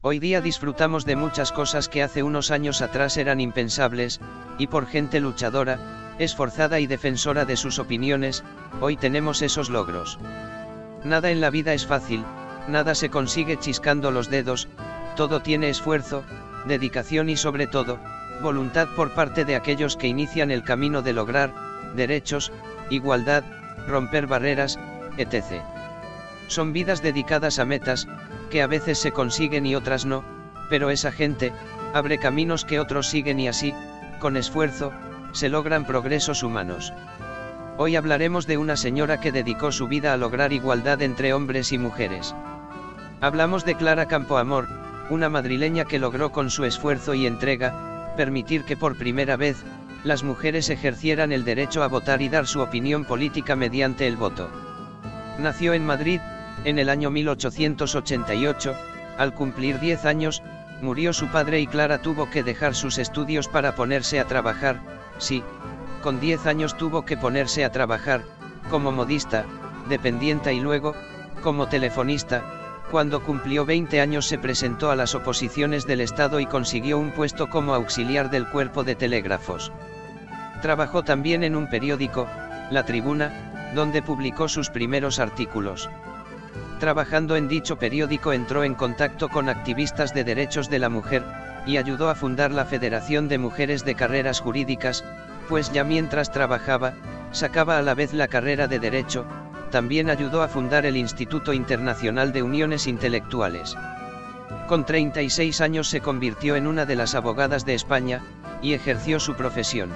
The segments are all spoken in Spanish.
Hoy día disfrutamos de muchas cosas que hace unos años atrás eran impensables, y por gente luchadora, esforzada y defensora de sus opiniones, hoy tenemos esos logros. Nada en la vida es fácil, nada se consigue chiscando los dedos, todo tiene esfuerzo, dedicación y sobre todo, voluntad por parte de aquellos que inician el camino de lograr, derechos, igualdad, romper barreras, etc. Son vidas dedicadas a metas, que a veces se consiguen y otras no, pero esa gente, abre caminos que otros siguen y así, con esfuerzo, se logran progresos humanos. Hoy hablaremos de una señora que dedicó su vida a lograr igualdad entre hombres y mujeres. Hablamos de Clara Campoamor, una madrileña que logró con su esfuerzo y entrega, permitir que por primera vez, las mujeres ejercieran el derecho a votar y dar su opinión política mediante el voto. Nació en Madrid, en el año 1888, al cumplir 10 años, murió su padre y Clara tuvo que dejar sus estudios para ponerse a trabajar, sí, con 10 años tuvo que ponerse a trabajar, como modista, dependienta y luego, como telefonista, cuando cumplió 20 años se presentó a las oposiciones del Estado y consiguió un puesto como auxiliar del cuerpo de telégrafos. Trabajó también en un periódico, La Tribuna, donde publicó sus primeros artículos. Trabajando en dicho periódico entró en contacto con activistas de derechos de la mujer, y ayudó a fundar la Federación de Mujeres de Carreras Jurídicas, pues ya mientras trabajaba, sacaba a la vez la carrera de Derecho, también ayudó a fundar el Instituto Internacional de Uniones Intelectuales. Con 36 años se convirtió en una de las abogadas de España, y ejerció su profesión.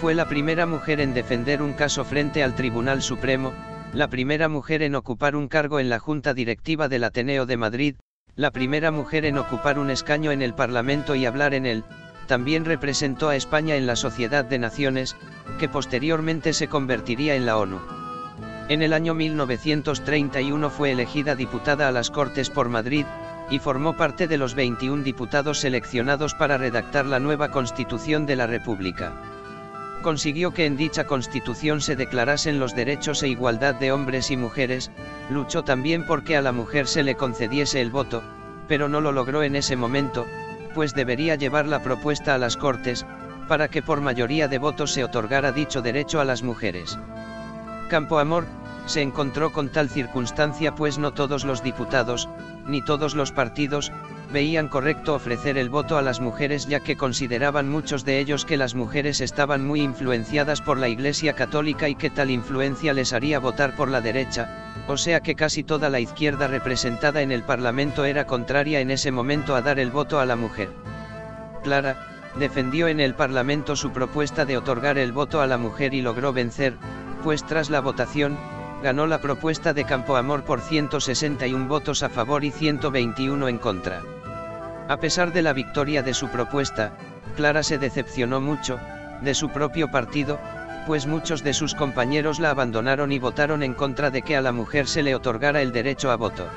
Fue la primera mujer en defender un caso frente al Tribunal Supremo, la primera mujer en ocupar un cargo en la Junta Directiva del Ateneo de Madrid, la primera mujer en ocupar un escaño en el Parlamento y hablar en él, también representó a España en la Sociedad de Naciones, que posteriormente se convertiría en la ONU. En el año 1931 fue elegida diputada a las Cortes por Madrid, y formó parte de los 21 diputados seleccionados para redactar la nueva Constitución de la República consiguió que en dicha constitución se declarasen los derechos e igualdad de hombres y mujeres, luchó también porque a la mujer se le concediese el voto, pero no lo logró en ese momento, pues debería llevar la propuesta a las Cortes, para que por mayoría de votos se otorgara dicho derecho a las mujeres. Campo Amor, se encontró con tal circunstancia pues no todos los diputados, ni todos los partidos, veían correcto ofrecer el voto a las mujeres ya que consideraban muchos de ellos que las mujeres estaban muy influenciadas por la Iglesia Católica y que tal influencia les haría votar por la derecha, o sea que casi toda la izquierda representada en el Parlamento era contraria en ese momento a dar el voto a la mujer. Clara, defendió en el Parlamento su propuesta de otorgar el voto a la mujer y logró vencer, pues tras la votación, ganó la propuesta de Campo Amor por 161 votos a favor y 121 en contra. A pesar de la victoria de su propuesta, Clara se decepcionó mucho, de su propio partido, pues muchos de sus compañeros la abandonaron y votaron en contra de que a la mujer se le otorgara el derecho a voto.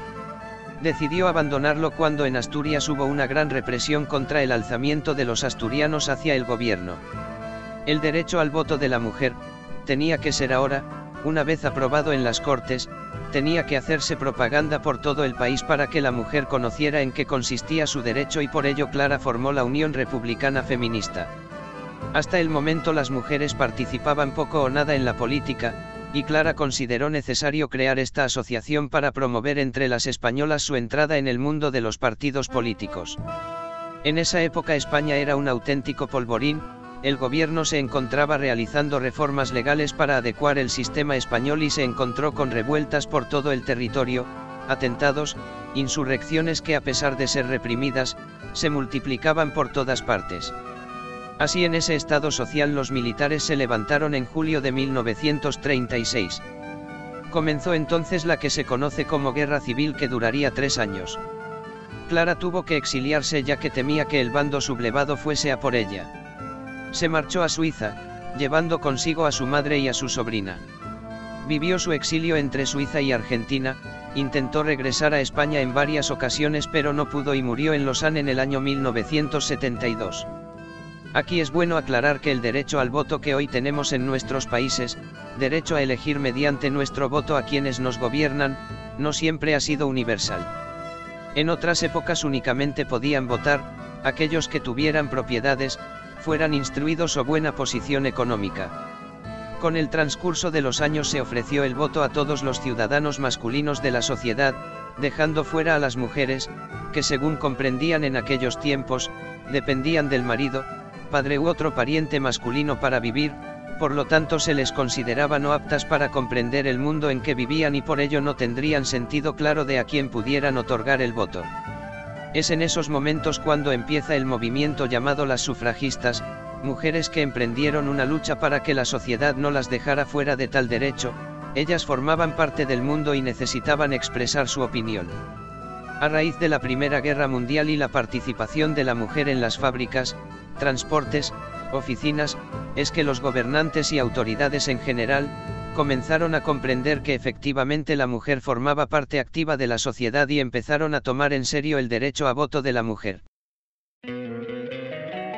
Decidió abandonarlo cuando en Asturias hubo una gran represión contra el alzamiento de los asturianos hacia el gobierno. El derecho al voto de la mujer, tenía que ser ahora, una vez aprobado en las Cortes, tenía que hacerse propaganda por todo el país para que la mujer conociera en qué consistía su derecho y por ello Clara formó la Unión Republicana Feminista. Hasta el momento las mujeres participaban poco o nada en la política, y Clara consideró necesario crear esta asociación para promover entre las españolas su entrada en el mundo de los partidos políticos. En esa época España era un auténtico polvorín, el gobierno se encontraba realizando reformas legales para adecuar el sistema español y se encontró con revueltas por todo el territorio, atentados, insurrecciones que a pesar de ser reprimidas, se multiplicaban por todas partes. Así en ese estado social los militares se levantaron en julio de 1936. Comenzó entonces la que se conoce como Guerra Civil que duraría tres años. Clara tuvo que exiliarse ya que temía que el bando sublevado fuese a por ella. Se marchó a Suiza, llevando consigo a su madre y a su sobrina. Vivió su exilio entre Suiza y Argentina, intentó regresar a España en varias ocasiones pero no pudo y murió en Lausanne en el año 1972. Aquí es bueno aclarar que el derecho al voto que hoy tenemos en nuestros países, derecho a elegir mediante nuestro voto a quienes nos gobiernan, no siempre ha sido universal. En otras épocas únicamente podían votar, aquellos que tuvieran propiedades, fueran instruidos o buena posición económica. Con el transcurso de los años se ofreció el voto a todos los ciudadanos masculinos de la sociedad, dejando fuera a las mujeres, que según comprendían en aquellos tiempos, dependían del marido, padre u otro pariente masculino para vivir, por lo tanto se les consideraba no aptas para comprender el mundo en que vivían y por ello no tendrían sentido claro de a quién pudieran otorgar el voto. Es en esos momentos cuando empieza el movimiento llamado las sufragistas, mujeres que emprendieron una lucha para que la sociedad no las dejara fuera de tal derecho, ellas formaban parte del mundo y necesitaban expresar su opinión. A raíz de la Primera Guerra Mundial y la participación de la mujer en las fábricas, transportes, oficinas, es que los gobernantes y autoridades en general, comenzaron a comprender que efectivamente la mujer formaba parte activa de la sociedad y empezaron a tomar en serio el derecho a voto de la mujer.